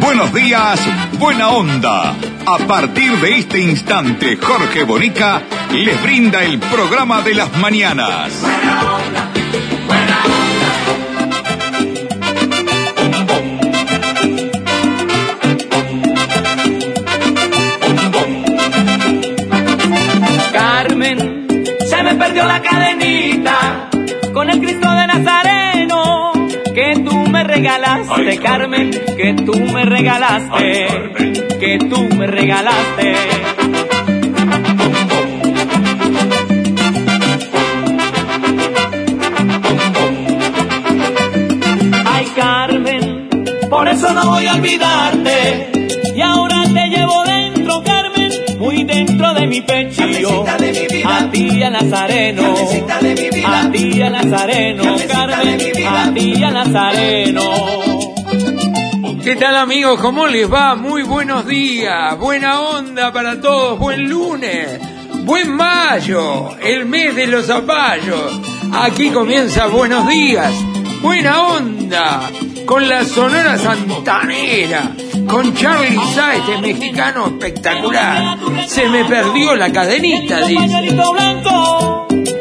Buenos días, Buena Onda. A partir de este instante, Jorge Bonica les brinda el programa de las mañanas. Buena onda, buena onda. Carmen, se me perdió la cadenita regalaste, Ay, Carmen, que tú me regalaste, Ay, que tú me regalaste. Ay, Carmen, por eso no voy a olvidarte. Y ahora te llevo dentro, Carmen, muy dentro de mi pecho. Carmencita de mi vida. A ti, a Nazareno. Carmencita de mi vida. A ti, a Nazareno, Carmencita Carmen. de mi vida. A ti, a Nazareno. ¿Qué tal amigos? ¿Cómo les va? Muy buenos días, buena onda para todos, buen lunes, buen mayo, el mes de los zapallos. Aquí comienza Buenos días, buena onda, con la Sonora Santanera, con Charlie Sá, este mexicano espectacular. Se me perdió la cadenita, dice.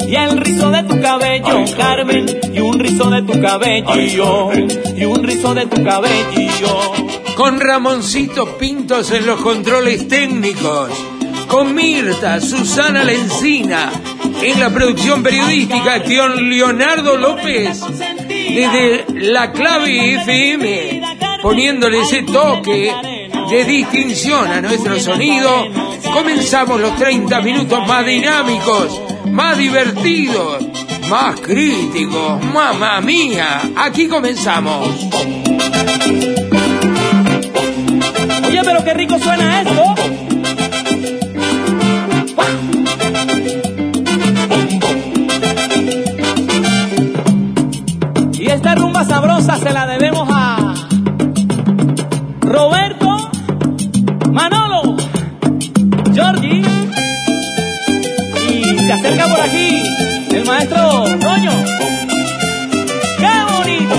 y el rizo de tu cabello, Carmen, y un rizo de tu cabello, y un rizo de tu cabello. con Ramoncito Pintos en los controles técnicos, con Mirta, Susana Lencina, en la producción periodística, con Leonardo López, desde la clave FM, poniéndole ese toque de distinción a nuestro sonido, comenzamos los 30 minutos más dinámicos, más divertidos, más críticos, mamá mía, aquí comenzamos. Oye, pero qué rico suena esto. Y esta rumba sabrosa se la debemos ¡Qué bonito!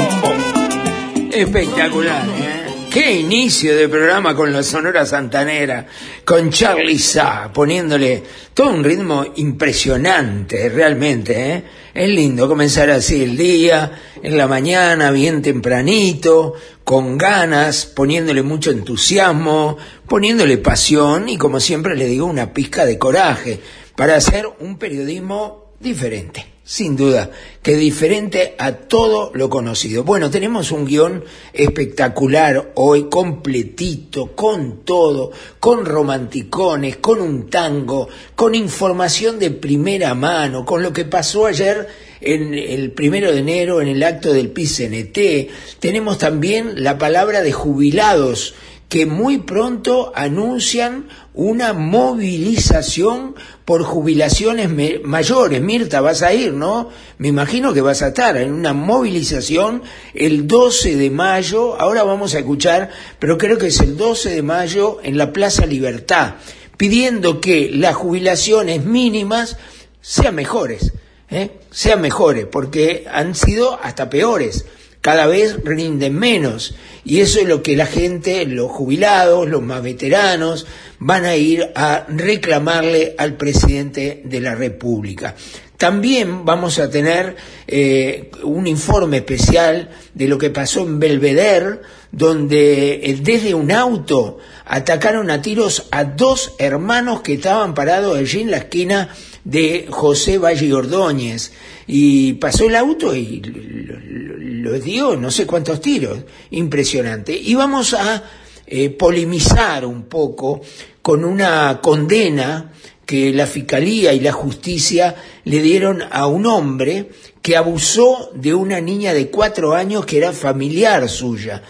Espectacular, ¿eh? Qué inicio de programa con la Sonora Santanera, con Charlie Sa, poniéndole todo un ritmo impresionante, realmente, ¿eh? Es lindo comenzar así el día, en la mañana, bien tempranito, con ganas, poniéndole mucho entusiasmo, poniéndole pasión y, como siempre le digo, una pizca de coraje para hacer un periodismo diferente. Sin duda, que diferente a todo lo conocido. Bueno, tenemos un guion espectacular hoy, completito, con todo, con romanticones, con un tango, con información de primera mano, con lo que pasó ayer en el primero de enero en el acto del PCNT. Tenemos también la palabra de jubilados que muy pronto anuncian una movilización por jubilaciones mayores. Mirta, vas a ir, ¿no? Me imagino que vas a estar en una movilización el 12 de mayo. Ahora vamos a escuchar, pero creo que es el 12 de mayo en la Plaza Libertad, pidiendo que las jubilaciones mínimas sean mejores, ¿eh? sean mejores, porque han sido hasta peores cada vez rinden menos. Y eso es lo que la gente, los jubilados, los más veteranos, van a ir a reclamarle al presidente de la República. También vamos a tener eh, un informe especial de lo que pasó en Belvedere, donde eh, desde un auto atacaron a tiros a dos hermanos que estaban parados allí en la esquina de José Valle Ordóñez. Y pasó el auto y lo, dio no sé cuántos tiros. Impresionante. Y vamos a eh, polemizar un poco con una condena que la Fiscalía y la Justicia le dieron a un hombre que abusó de una niña de cuatro años que era familiar suya.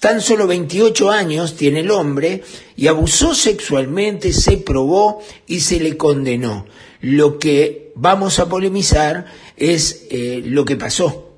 Tan solo 28 años tiene el hombre y abusó sexualmente, se probó y se le condenó. Lo que vamos a polemizar es eh, lo que pasó,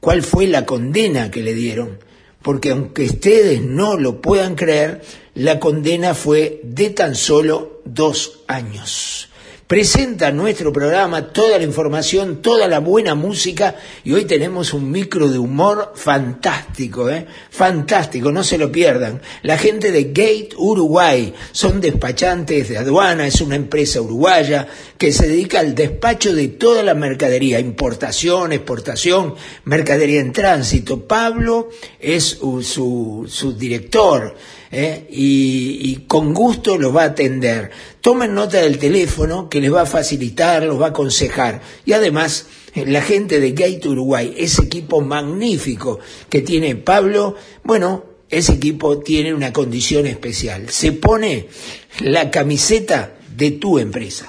cuál fue la condena que le dieron, porque aunque ustedes no lo puedan creer, la condena fue de tan solo dos años presenta nuestro programa toda la información, toda la buena música y hoy tenemos un micro de humor fantástico, ¿eh? fantástico, no se lo pierdan. La gente de Gate Uruguay son despachantes de aduana, es una empresa uruguaya que se dedica al despacho de toda la mercadería, importación, exportación, mercadería en tránsito. Pablo es su, su director. ¿Eh? y, con gusto los va a atender. Tomen nota del teléfono que les va a facilitar, los va a aconsejar. Y además, eh, la gente de Gate Uruguay, ese equipo magnífico que tiene Pablo, bueno, ese equipo tiene una condición especial. Se pone la camiseta de tu empresa.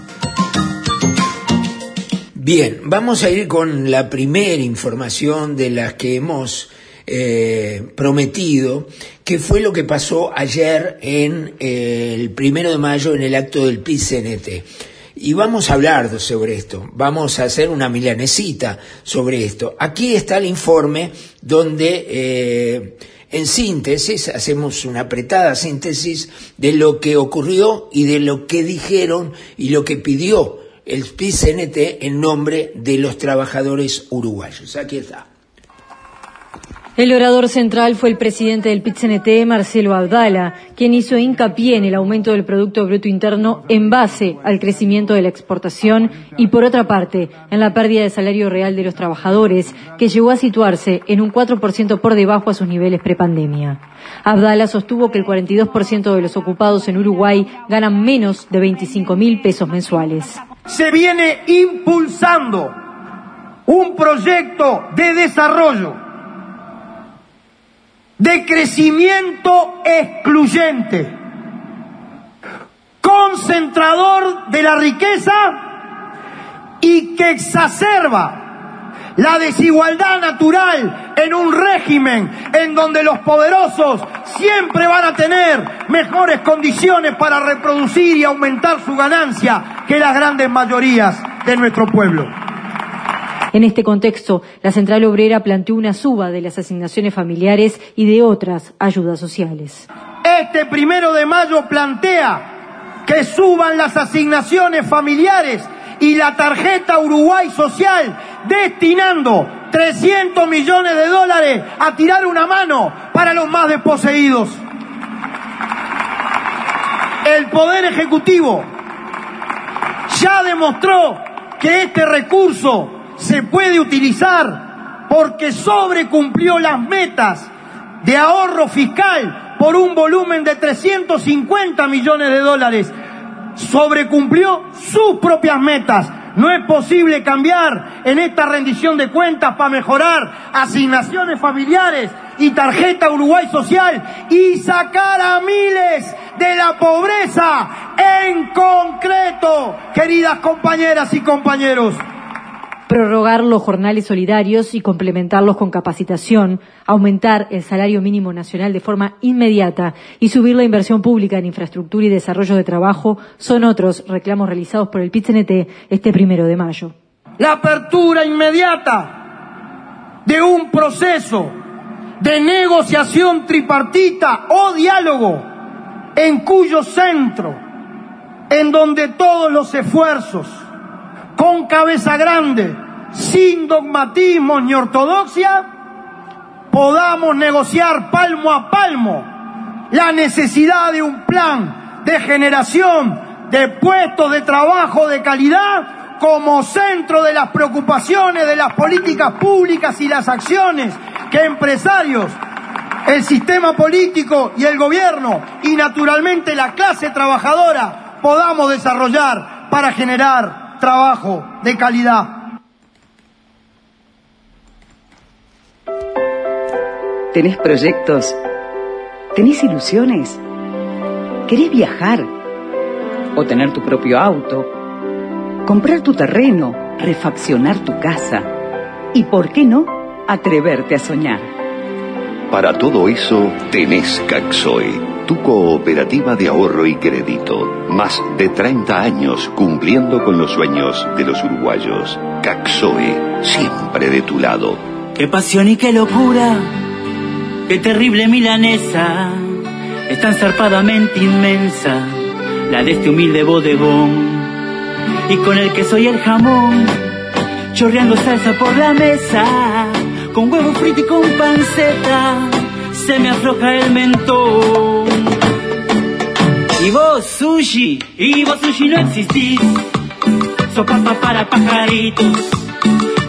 Bien, vamos a ir con la primera información de las que hemos eh, prometido, que fue lo que pasó ayer en eh, el primero de mayo en el acto del PICNT. Y vamos a hablar sobre esto, vamos a hacer una milanesita sobre esto. Aquí está el informe donde eh, en síntesis hacemos una apretada síntesis de lo que ocurrió y de lo que dijeron y lo que pidió el PCNT en nombre de los trabajadores uruguayos. Aquí está. El orador central fue el presidente del PITCNT, Marcelo Abdala, quien hizo hincapié en el aumento del Producto Bruto Interno en base al crecimiento de la exportación y, por otra parte, en la pérdida de salario real de los trabajadores, que llegó a situarse en un 4% por debajo a sus niveles prepandemia. Abdala sostuvo que el 42% de los ocupados en Uruguay ganan menos de 25 mil pesos mensuales. Se viene impulsando un proyecto de desarrollo de crecimiento excluyente, concentrador de la riqueza y que exacerba la desigualdad natural en un régimen en donde los poderosos siempre van a tener mejores condiciones para reproducir y aumentar su ganancia que las grandes mayorías de nuestro pueblo. En este contexto, la Central Obrera planteó una suba de las asignaciones familiares y de otras ayudas sociales. Este primero de mayo plantea que suban las asignaciones familiares y la tarjeta Uruguay Social destinando 300 millones de dólares a tirar una mano para los más desposeídos. El Poder Ejecutivo ya demostró que este recurso se puede utilizar porque sobrecumplió las metas de ahorro fiscal por un volumen de 350 millones de dólares. Sobrecumplió sus propias metas. No es posible cambiar en esta rendición de cuentas para mejorar asignaciones familiares y tarjeta Uruguay Social y sacar a miles de la pobreza en concreto, queridas compañeras y compañeros prorrogar los jornales solidarios y complementarlos con capacitación, aumentar el salario mínimo nacional de forma inmediata y subir la inversión pública en infraestructura y desarrollo de trabajo son otros reclamos realizados por el PITCNT este primero de mayo. La apertura inmediata de un proceso de negociación tripartita o diálogo en cuyo centro, en donde todos los esfuerzos con cabeza grande, sin dogmatismo ni ortodoxia, podamos negociar palmo a palmo la necesidad de un plan de generación de puestos de trabajo de calidad como centro de las preocupaciones de las políticas públicas y las acciones que empresarios, el sistema político y el gobierno y naturalmente la clase trabajadora podamos desarrollar para generar trabajo de calidad. ¿Tenés proyectos? ¿Tenés ilusiones? ¿Querés viajar? ¿O tener tu propio auto? ¿Comprar tu terreno? ¿Refaccionar tu casa? ¿Y por qué no? Atreverte a soñar. Para todo eso tenés Caxoe, tu cooperativa de ahorro y crédito. Más de 30 años cumpliendo con los sueños de los uruguayos. Caxoe, siempre de tu lado. Qué pasión y qué locura, qué terrible milanesa, es tan zarpadamente inmensa, la de este humilde bodegón. Y con el queso y el jamón, chorreando salsa por la mesa, con huevo frito y con panceta, se me afloja el mentón. Vos, sushi, y vos, sushi, no existís, sos papa para pajaritos.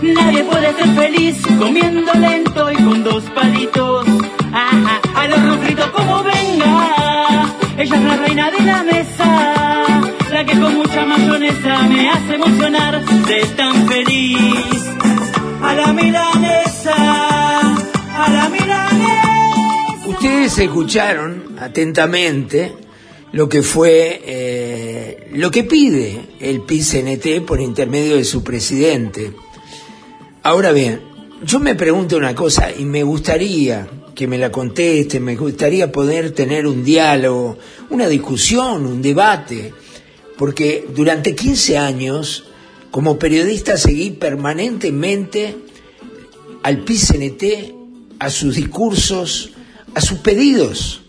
Nadie puede ser feliz comiendo lento y con dos palitos. Ajá, al horno como venga. Ella es la reina de la mesa, la que con mucha mayonesa me hace emocionar de tan feliz. A la milanesa, a la milanesa. Ustedes escucharon atentamente lo que fue eh, lo que pide el PICNT por intermedio de su presidente. Ahora bien, yo me pregunto una cosa y me gustaría que me la conteste, me gustaría poder tener un diálogo, una discusión, un debate, porque durante 15 años, como periodista, seguí permanentemente al PICNT, a sus discursos, a sus pedidos,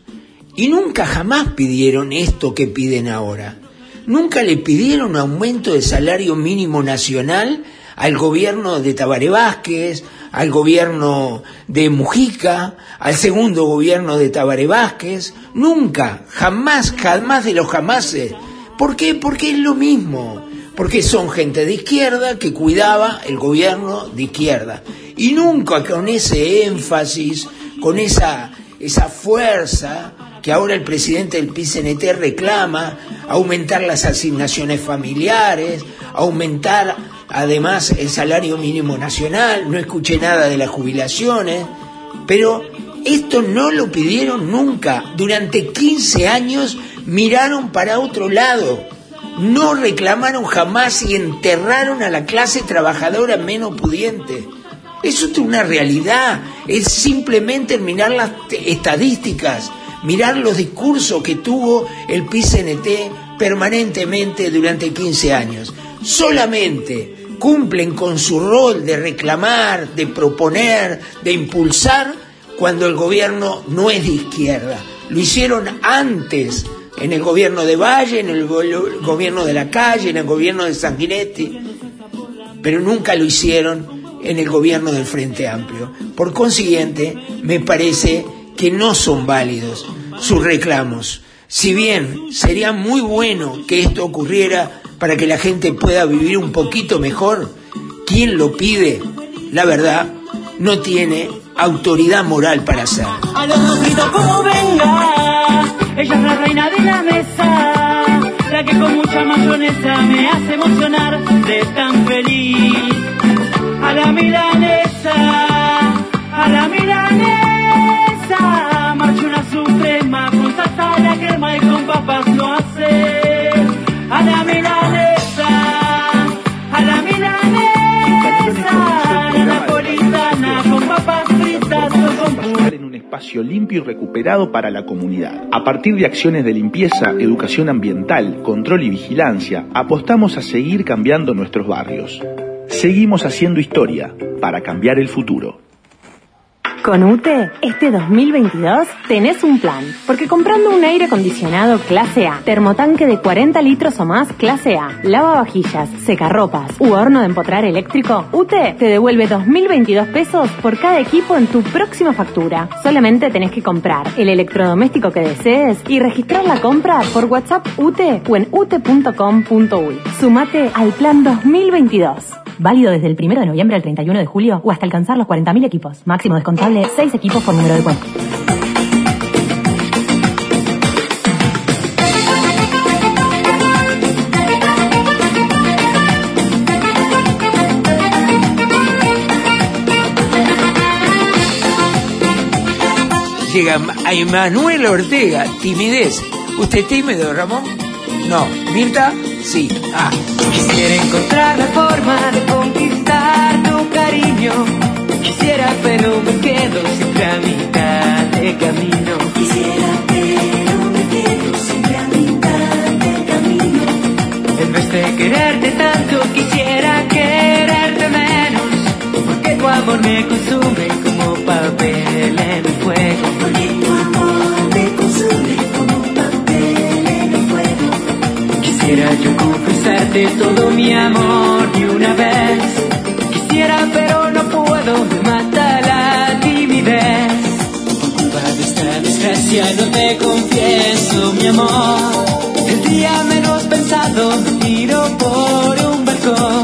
y nunca jamás pidieron esto que piden ahora. Nunca le pidieron aumento de salario mínimo nacional al gobierno de Tabaré Vázquez, al gobierno de Mujica, al segundo gobierno de Tabaré Vázquez, nunca, jamás, jamás de los jamases. ¿Por qué? Porque es lo mismo, porque son gente de izquierda que cuidaba el gobierno de izquierda. Y nunca con ese énfasis, con esa, esa fuerza que ahora el presidente del PCNT reclama, aumentar las asignaciones familiares, aumentar además el salario mínimo nacional, no escuché nada de las jubilaciones, pero esto no lo pidieron nunca. Durante 15 años miraron para otro lado, no reclamaron jamás y enterraron a la clase trabajadora menos pudiente. Eso es una realidad, es simplemente mirar las estadísticas, mirar los discursos que tuvo el PCNT permanentemente durante 15 años. Solamente cumplen con su rol de reclamar, de proponer, de impulsar cuando el gobierno no es de izquierda. Lo hicieron antes en el gobierno de Valle, en el gobierno de la calle, en el gobierno de Sanguinetti, pero nunca lo hicieron en el gobierno del Frente Amplio. Por consiguiente, me parece que no son válidos sus reclamos. Si bien sería muy bueno que esto ocurriera para que la gente pueda vivir un poquito mejor, quien lo pide, la verdad, no tiene autoridad moral para hacerlo. A los gritos como venga, ella es la reina de la mesa, la que con mucha mayonesa me hace emocionar de tan feliz. A la milanesa, a la milanesa, salsa la crema y con papas lo hace. A la milanesa, a la milanesa, espacio limpio y recuperado para la comunidad. A partir de acciones de limpieza, educación ambiental, control y vigilancia, apostamos a seguir cambiando nuestros barrios. Seguimos haciendo historia para cambiar el futuro. Con UTE, este 2022 tenés un plan, porque comprando un aire acondicionado clase A, termotanque de 40 litros o más clase A, lavavajillas, secarropas u horno de empotrar eléctrico, UTE te devuelve 2.022 pesos por cada equipo en tu próxima factura. Solamente tenés que comprar el electrodoméstico que desees y registrar la compra por WhatsApp UTE o en ute.com.uy. Sumate al plan 2022. Válido desde el 1 de noviembre al 31 de julio o hasta alcanzar los 40.000 equipos. Máximo descontable 6 equipos por número de cuenta. llega a Emanuel Ortega, timidez. ¿Usted es tímido, Ramón? No. ¿Mirta? Sí. Ah. Quisiera encontrar la forma de conquistar tu cariño. Quisiera, pero me quedo siempre a mitad de camino. Quisiera, pero me quedo siempre a mitad del camino. En vez de quererte tanto, quisiera quererte menos. Porque tu amor me consume como papel en el fuego. Porque tu amor me consume como papel en el fuego. Quisiera yo confesarte todo mi amor de una vez. Quisiera, pero no puedo, no te confieso mi amor. El día menos pensado tiro por un balcón.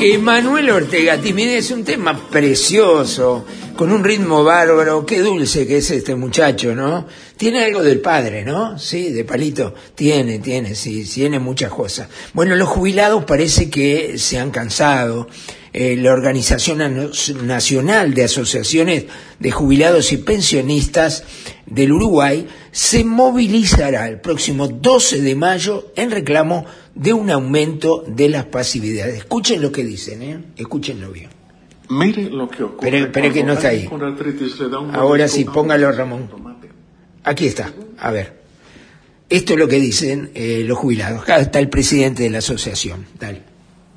Emanuel Ortega, timidez, es un tema precioso, con un ritmo bárbaro, qué dulce que es este muchacho, ¿no? Tiene algo del padre, ¿no? Sí, de palito, tiene, tiene, sí, tiene muchas cosas. Bueno, los jubilados parece que se han cansado. Eh, la Organización Nacional de Asociaciones de Jubilados y Pensionistas del Uruguay se movilizará el próximo 12 de mayo en reclamo de un aumento de las pasividades. Escuchen lo que dicen, ¿eh? Escúchenlo bien. Mire lo que ocurre. Pero, pero que no está ahí. Ahora sí, póngalo, Ramón. Aquí está. A ver. Esto es lo que dicen eh, los jubilados. Acá está el presidente de la asociación. Dale.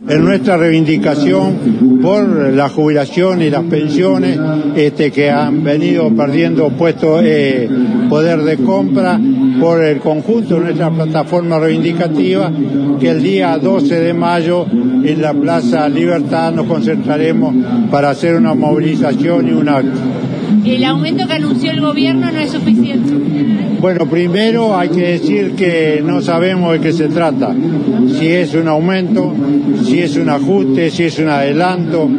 En nuestra reivindicación por la jubilación y las pensiones este, que han venido perdiendo puesto eh, poder de compra por el conjunto de nuestra plataforma reivindicativa que el día 12 de mayo en la Plaza Libertad nos concentraremos para hacer una movilización y una El aumento que anunció el gobierno no es suficiente. Bueno, primero hay que decir que no sabemos de qué se trata. Si es un aumento, si es un ajuste, si es un adelanto.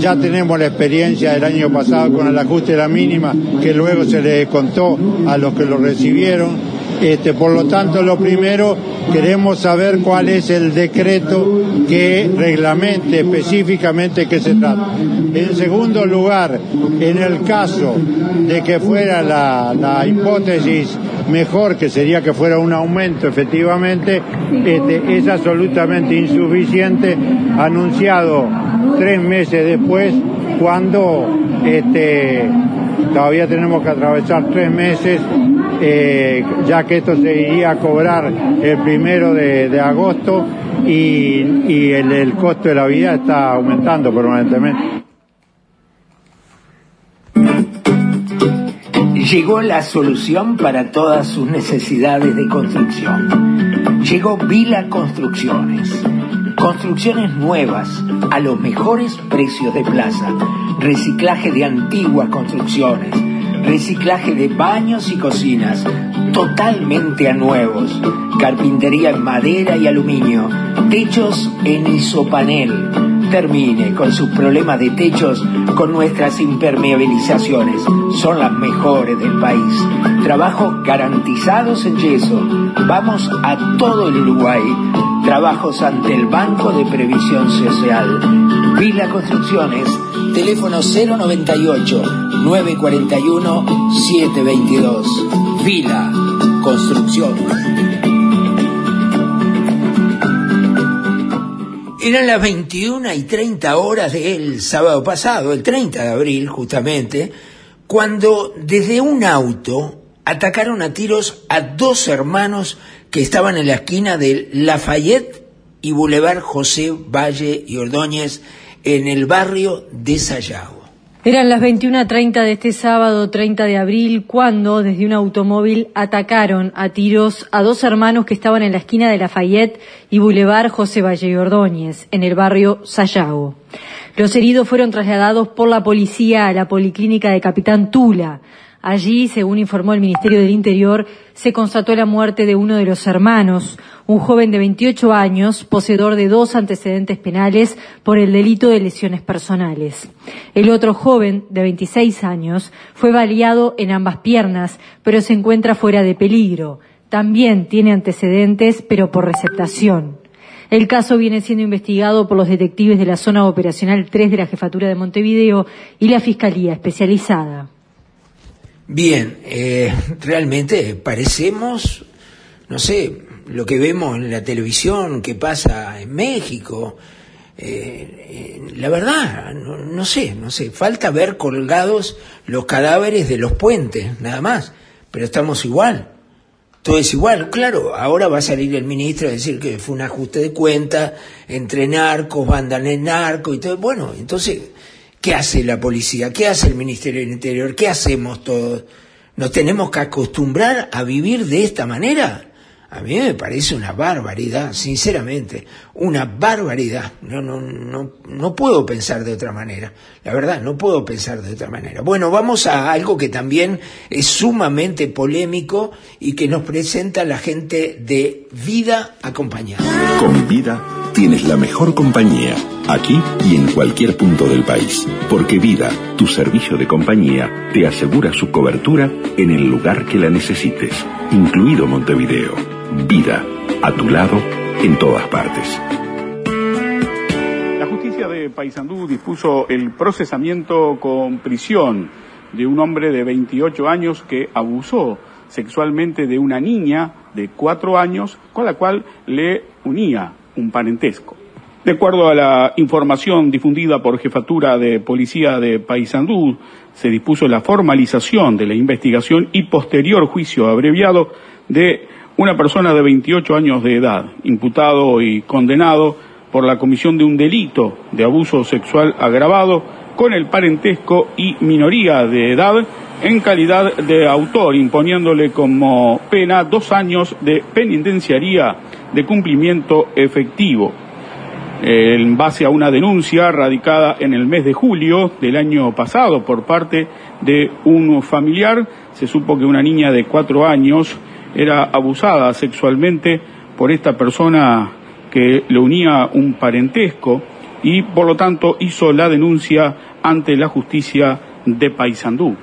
Ya tenemos la experiencia del año pasado con el ajuste de la mínima que luego se le contó a los que lo recibieron. Este, por lo tanto, lo primero, queremos saber cuál es el decreto que reglamente específicamente qué se trata. En segundo lugar, en el caso de que fuera la, la hipótesis mejor, que sería que fuera un aumento efectivamente, este, es absolutamente insuficiente, anunciado tres meses después, cuando este, todavía tenemos que atravesar tres meses, eh, ya que esto se iría a cobrar el primero de, agosto y, el costo de la vida está aumentando permanentemente. Llegó la solución para todas sus necesidades de construcción. Llegó Vila Construcciones. Construcciones nuevas a los mejores precios de plaza. Reciclaje de antiguas construcciones. Reciclaje de baños y cocinas totalmente a nuevos. Carpintería en madera y aluminio. Techos en isopanel. Termine con sus problemas de techos con nuestras impermeabilizaciones. Son las mejores del país. Trabajos garantizados en yeso. Vamos a todo el Uruguay. Trabajos ante el Banco de Previsión Social. Vila Construcciones. Teléfono 098 941 722. Vila Construcción. Eran las 21 y 30 horas del sábado pasado, el 30 de abril justamente, cuando desde un auto atacaron a tiros a dos hermanos que estaban en la esquina de Lafayette y Boulevard José Valle y Ordóñez en el barrio de Sayago. Eran las 21.30 de este sábado 30 de abril cuando desde un automóvil atacaron a tiros a dos hermanos que estaban en la esquina de Lafayette y Boulevard José Valle Ordóñez, en el barrio Sayago. Los heridos fueron trasladados por la policía a la policlínica de Capitán Tula. Allí, según informó el Ministerio del Interior, se constató la muerte de uno de los hermanos, un joven de 28 años, poseedor de dos antecedentes penales por el delito de lesiones personales. El otro joven, de 26 años, fue baleado en ambas piernas, pero se encuentra fuera de peligro. También tiene antecedentes, pero por receptación. El caso viene siendo investigado por los detectives de la zona operacional 3 de la Jefatura de Montevideo y la Fiscalía Especializada. Bien, eh, realmente parecemos, no sé, lo que vemos en la televisión que pasa en México. Eh, eh, la verdad, no, no sé, no sé, falta ver colgados los cadáveres de los puentes, nada más, pero estamos igual. Todo es igual, claro, ahora va a salir el ministro a decir que fue un ajuste de cuenta entre narcos, bandas de narco y todo. Bueno, entonces, ¿qué hace la policía? ¿Qué hace el Ministerio del Interior? ¿Qué hacemos todos? ¿Nos tenemos que acostumbrar a vivir de esta manera? A mí me parece una barbaridad, sinceramente, una barbaridad. No, no, no, no puedo pensar de otra manera. La verdad, no puedo pensar de otra manera. Bueno, vamos a algo que también es sumamente polémico y que nos presenta la gente de Vida Acompañada. Con vida tienes la mejor compañía, aquí y en cualquier punto del país. Porque Vida, tu servicio de compañía, te asegura su cobertura en el lugar que la necesites, incluido Montevideo. Vida, a tu lado, en todas partes. La justicia de Paysandú dispuso el procesamiento con prisión de un hombre de 28 años que abusó sexualmente de una niña de 4 años con la cual le unía un parentesco. De acuerdo a la información difundida por Jefatura de Policía de Paysandú, se dispuso la formalización de la investigación y posterior juicio abreviado de una persona de 28 años de edad, imputado y condenado por la comisión de un delito de abuso sexual agravado con el parentesco y minoría de edad en calidad de autor, imponiéndole como pena dos años de penitenciaría de cumplimiento efectivo. En base a una denuncia radicada en el mes de julio del año pasado por parte de un familiar, se supo que una niña de cuatro años era abusada sexualmente por esta persona que le unía un parentesco y por lo tanto hizo la denuncia ante la justicia de Paysandú.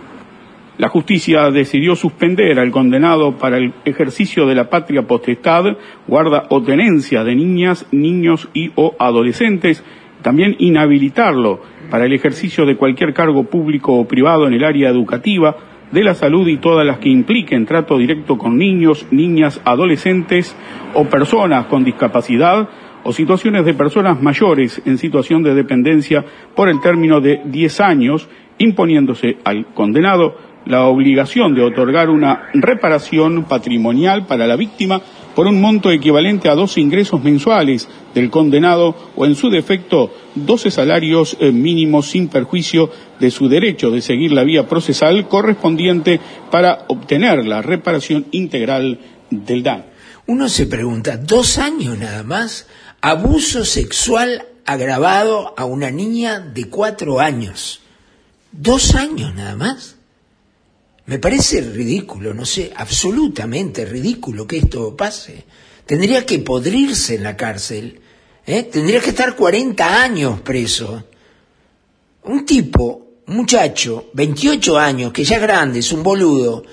La justicia decidió suspender al condenado para el ejercicio de la patria potestad, guarda o tenencia de niñas, niños y o adolescentes, también inhabilitarlo para el ejercicio de cualquier cargo público o privado en el área educativa, de la salud y todas las que impliquen trato directo con niños, niñas, adolescentes o personas con discapacidad o situaciones de personas mayores en situación de dependencia por el término de 10 años, imponiéndose al condenado la obligación de otorgar una reparación patrimonial para la víctima por un monto equivalente a dos ingresos mensuales del condenado o, en su defecto, 12 salarios eh, mínimos sin perjuicio de su derecho de seguir la vía procesal correspondiente para obtener la reparación integral del daño. Uno se pregunta, ¿dos años nada más? Abuso sexual agravado a una niña de cuatro años. ¿Dos años nada más? Me parece ridículo, no sé, absolutamente ridículo que esto pase. Tendría que podrirse en la cárcel, ¿eh? tendría que estar 40 años preso. Un tipo, un muchacho, 28 años, que ya es grande, es un boludo,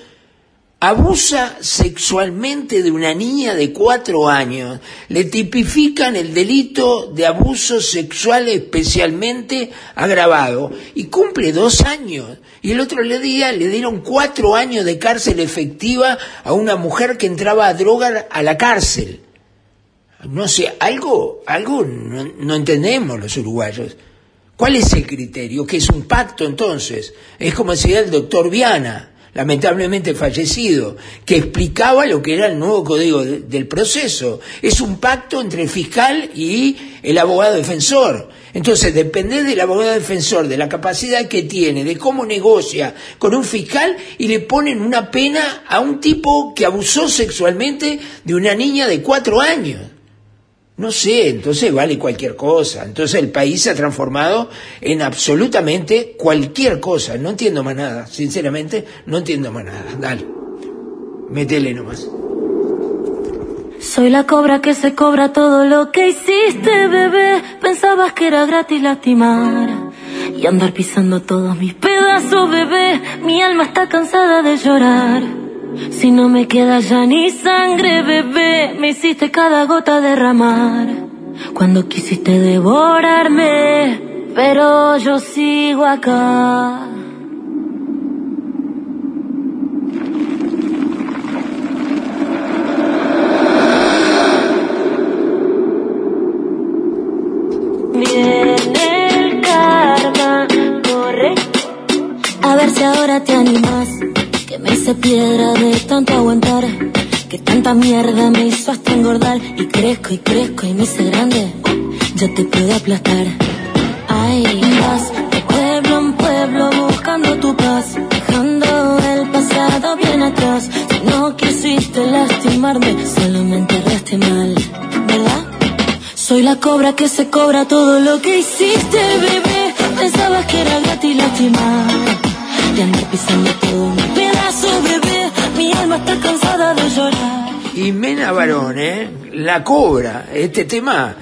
abusa sexualmente de una niña de cuatro años, le tipifican el delito de abuso sexual especialmente agravado y cumple dos años. Y el otro día le dieron cuatro años de cárcel efectiva a una mujer que entraba a drogar a la cárcel. No sé, algo, algo no, no entendemos los uruguayos. ¿Cuál es el criterio? ¿Qué es un pacto entonces? Es como decía el doctor Viana lamentablemente fallecido, que explicaba lo que era el nuevo código de- del proceso. Es un pacto entre el fiscal y el abogado defensor. Entonces, depende del abogado defensor, de la capacidad que tiene, de cómo negocia con un fiscal y le ponen una pena a un tipo que abusó sexualmente de una niña de cuatro años. No sé, entonces vale cualquier cosa. Entonces el país se ha transformado en absolutamente cualquier cosa. No entiendo más nada, sinceramente, no entiendo más nada. Dale, métele nomás. Soy la cobra que se cobra todo lo que hiciste, bebé. Pensabas que era gratis lastimar y andar pisando todos mis pedazos, bebé. Mi alma está cansada de llorar. Si no me queda ya ni sangre, bebé, me hiciste cada gota derramar. cuando quisiste devorarme, pero yo sigo acá. Viene el karma, corre. A ver si ahora te animas. Hice piedra de tanto aguantar. Que tanta mierda me hizo hasta engordar. Y crezco y crezco y me hice grande. Yo te puedo aplastar. Ay, vas de pueblo en pueblo buscando tu paz. Dejando el pasado bien atrás. Si no quisiste lastimarme, solo me enterraste mal. ¿Verdad? Soy la cobra que se cobra todo lo que hiciste, bebé. Pensabas que era gratis lastimar. De andar pisando todo pedazo, bebé. Mi alma está cansada de llorar. Y Mena Barón, ¿eh? La Cobra. Este tema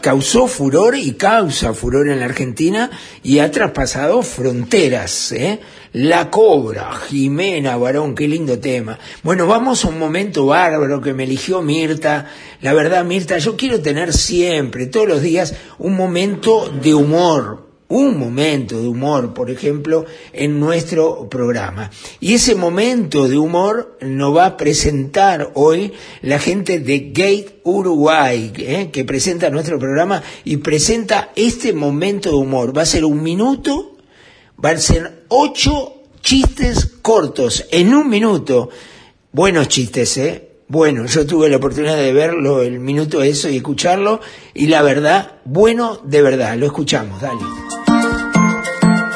causó furor y causa furor en la Argentina y ha traspasado fronteras, ¿eh? La Cobra, Jimena Barón, qué lindo tema. Bueno, vamos a un momento bárbaro que me eligió Mirta. La verdad, Mirta, yo quiero tener siempre, todos los días, un momento de humor, un momento de humor, por ejemplo, en nuestro programa. Y ese momento de humor nos va a presentar hoy la gente de Gate Uruguay, ¿eh? que presenta nuestro programa y presenta este momento de humor. Va a ser un minuto, van a ser ocho chistes cortos en un minuto. Buenos chistes, ¿eh? Bueno, yo tuve la oportunidad de verlo, el minuto eso y escucharlo, y la verdad, bueno de verdad, lo escuchamos, dale.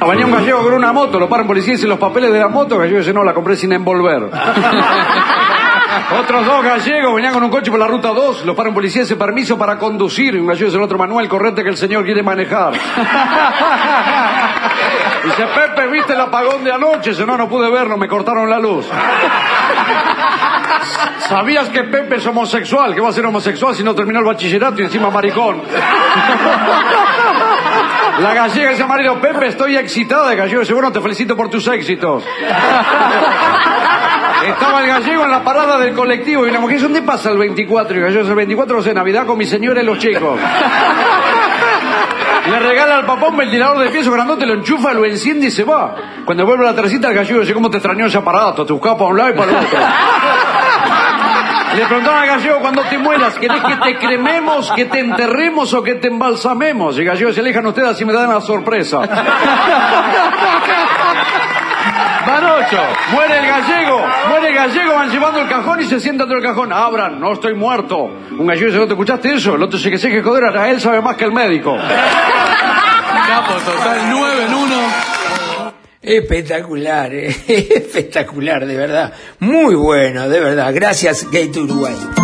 Venía un gallego con una moto, lo paran policías y los papeles de la moto, gallego dice, no, la compré sin envolver. Otros dos gallegos venían con un coche por la ruta 2, los paran policías ese permiso para conducir, y un gallego dice, el otro Manuel, correte que el señor quiere manejar. Dice, Pepe, ¿viste el apagón de anoche? Dice, no, no pude verlo, me cortaron la luz. ¿Sabías que Pepe es homosexual? ¿Qué va a ser homosexual si no terminó el bachillerato y encima maricón? La gallega dice marido, Pepe, estoy excitada. El gallego bueno, te felicito por tus éxitos. Estaba el gallego en la parada del colectivo y la mujer dice, ¿dónde pasa el 24? Y el gallego dice, el 24 de Navidad con mi señora y los chicos. Le regala al papá un ventilador de piso grandote, lo enchufa, lo enciende y se va. Cuando vuelve a la tercita, el gallego dice, ¿cómo te extrañó ese aparato? Te buscaba para un lado y para el otro. Le preguntaron al gallego cuando te mueras, ¿querés que te crememos, que te enterremos o que te embalsamemos? Y gallego dice, elijan ustedes así me dan la sorpresa. Van ocho, muere el gallego, muere el gallego, van llevando el cajón y se sienta dentro del cajón. Abran, no estoy muerto. Un gallego dice, ¿no te escuchaste eso? El otro dice que sé que joder, a él sabe más que el médico. Capo total, 9 en 1. Espectacular, eh, espectacular, de verdad. Muy bueno, de verdad. Gracias, Gate Uruguay.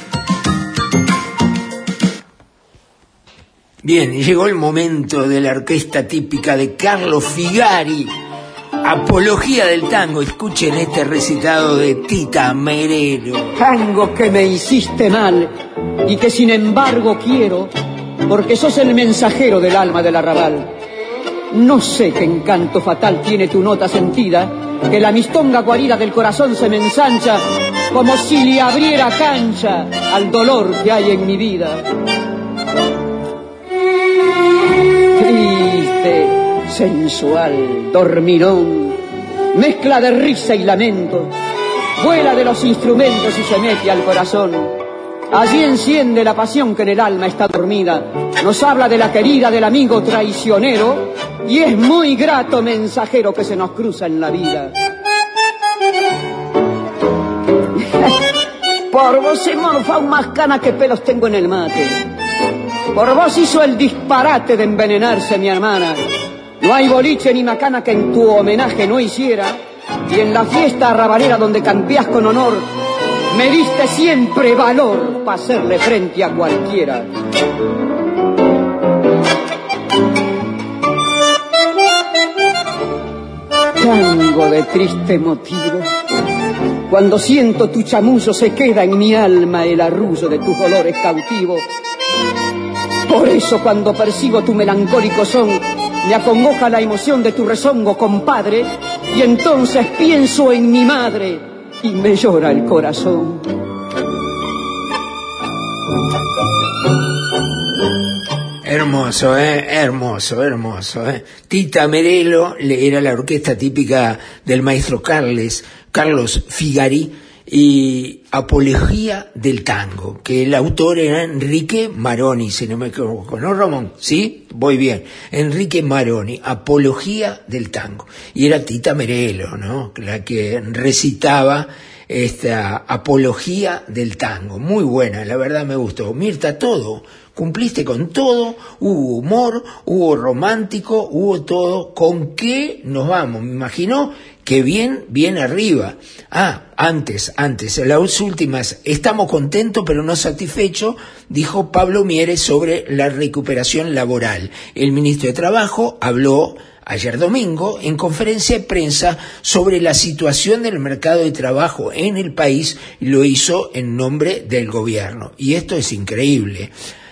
Bien, llegó el momento de la orquesta típica de Carlos Figari. Apología del tango. Escuchen este recitado de Tita Merelo. Tango que me hiciste mal y que sin embargo quiero, porque sos el mensajero del alma del arrabal. No sé qué encanto fatal tiene tu nota sentida, que la mistonga guarida del corazón se me ensancha, como si le abriera cancha al dolor que hay en mi vida. Sensual, dormirón, mezcla de risa y lamento, vuela de los instrumentos y se mete al corazón. Allí enciende la pasión que en el alma está dormida. Nos habla de la querida del amigo traicionero y es muy grato mensajero que se nos cruza en la vida. Por vos he morfado más canas que pelos tengo en el mate. Por vos hizo el disparate de envenenarse mi hermana. No hay boliche ni macana que en tu homenaje no hiciera. Y en la fiesta arrabalera donde campeás con honor, me diste siempre valor para hacerle frente a cualquiera. Tango de triste motivo. Cuando siento tu chamullo se queda en mi alma el arrullo de tus dolores cautivos. Por eso cuando percibo tu melancólico son, me acongoja la emoción de tu rezongo, compadre, y entonces pienso en mi madre y me llora el corazón. Hermoso, ¿eh? Hermoso, hermoso, ¿eh? Tita Merelo era la orquesta típica del maestro Carles, Carlos Figari, y Apología del Tango, que el autor era Enrique Maroni, si no me equivoco, ¿no, Ramón? ¿Sí? Voy bien. Enrique Maroni, Apología del Tango. Y era Tita Merelo, ¿no? La que recitaba esta apología del tango. Muy buena, la verdad me gustó. Mirta, todo. Cumpliste con todo, hubo humor, hubo romántico, hubo todo. ¿Con qué nos vamos? Me imagino que bien, bien arriba. Ah, antes, antes, las últimas, estamos contentos pero no satisfechos, dijo Pablo Mieres sobre la recuperación laboral. El ministro de Trabajo habló ayer domingo en conferencia de prensa sobre la situación del mercado de trabajo en el país y lo hizo en nombre del gobierno. Y esto es increíble.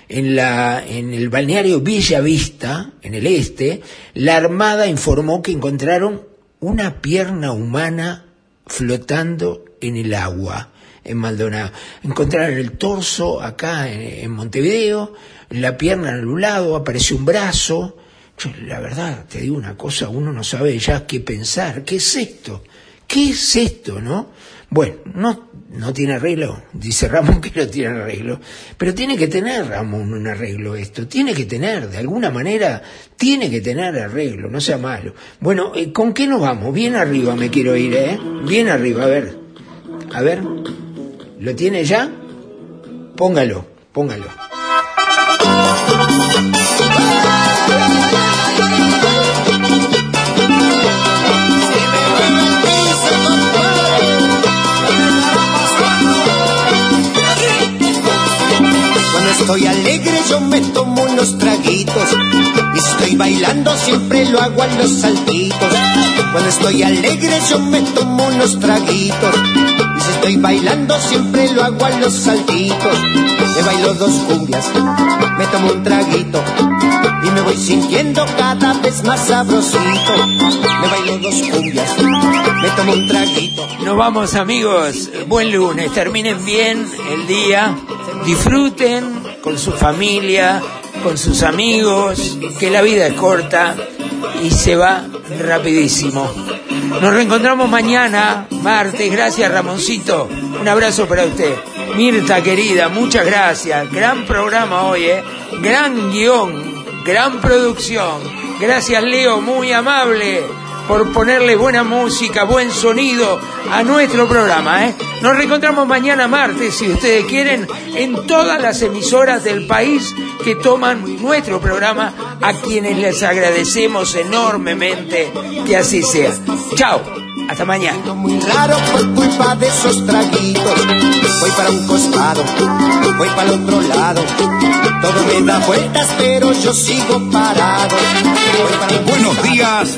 En, la, en el balneario Villa Vista, en el este, la Armada informó que encontraron una pierna humana flotando en el agua en Maldonado. Encontraron el torso acá en, en Montevideo, la pierna en un lado, apareció un brazo, yo, la verdad, te digo una cosa, uno no sabe ya qué pensar. ¿Qué es esto? ¿Qué es esto, no? Bueno, no, no tiene arreglo. Dice Ramón que no tiene arreglo. Pero tiene que tener, Ramón, un arreglo esto. Tiene que tener, de alguna manera, tiene que tener arreglo, no sea malo. Bueno, eh, ¿con qué nos vamos? Bien arriba me quiero ir, ¿eh? Bien arriba, a ver. A ver. ¿Lo tiene ya? Póngalo, póngalo. Estoy alegre yo me tomo unos traguitos. Y estoy bailando siempre lo hago a los saltitos. Cuando estoy alegre yo me tomo unos traguitos. Y si estoy bailando siempre lo hago a los saltitos. Me bailo dos cumbias, me tomo un traguito. Y me voy sintiendo cada vez más sabrosito. Me bailo dos cumbias, me tomo un traguito. Nos vamos amigos, buen lunes, terminen bien el día, disfruten con su familia, con sus amigos, que la vida es corta y se va rapidísimo. Nos reencontramos mañana, martes, gracias Ramoncito, un abrazo para usted. Mirta querida, muchas gracias, gran programa hoy, ¿eh? gran guion, gran producción. Gracias Leo, muy amable por ponerle buena música, buen sonido a nuestro programa. ¿eh? Nos reencontramos mañana martes, si ustedes quieren, en todas las emisoras del país que toman nuestro programa, a quienes les agradecemos enormemente que así sea. Chao, hasta mañana. muy raro por culpa de esos traguitos. Voy para un costado, voy para el otro lado. Todo me da vueltas, pero yo sigo parado. Buenos días,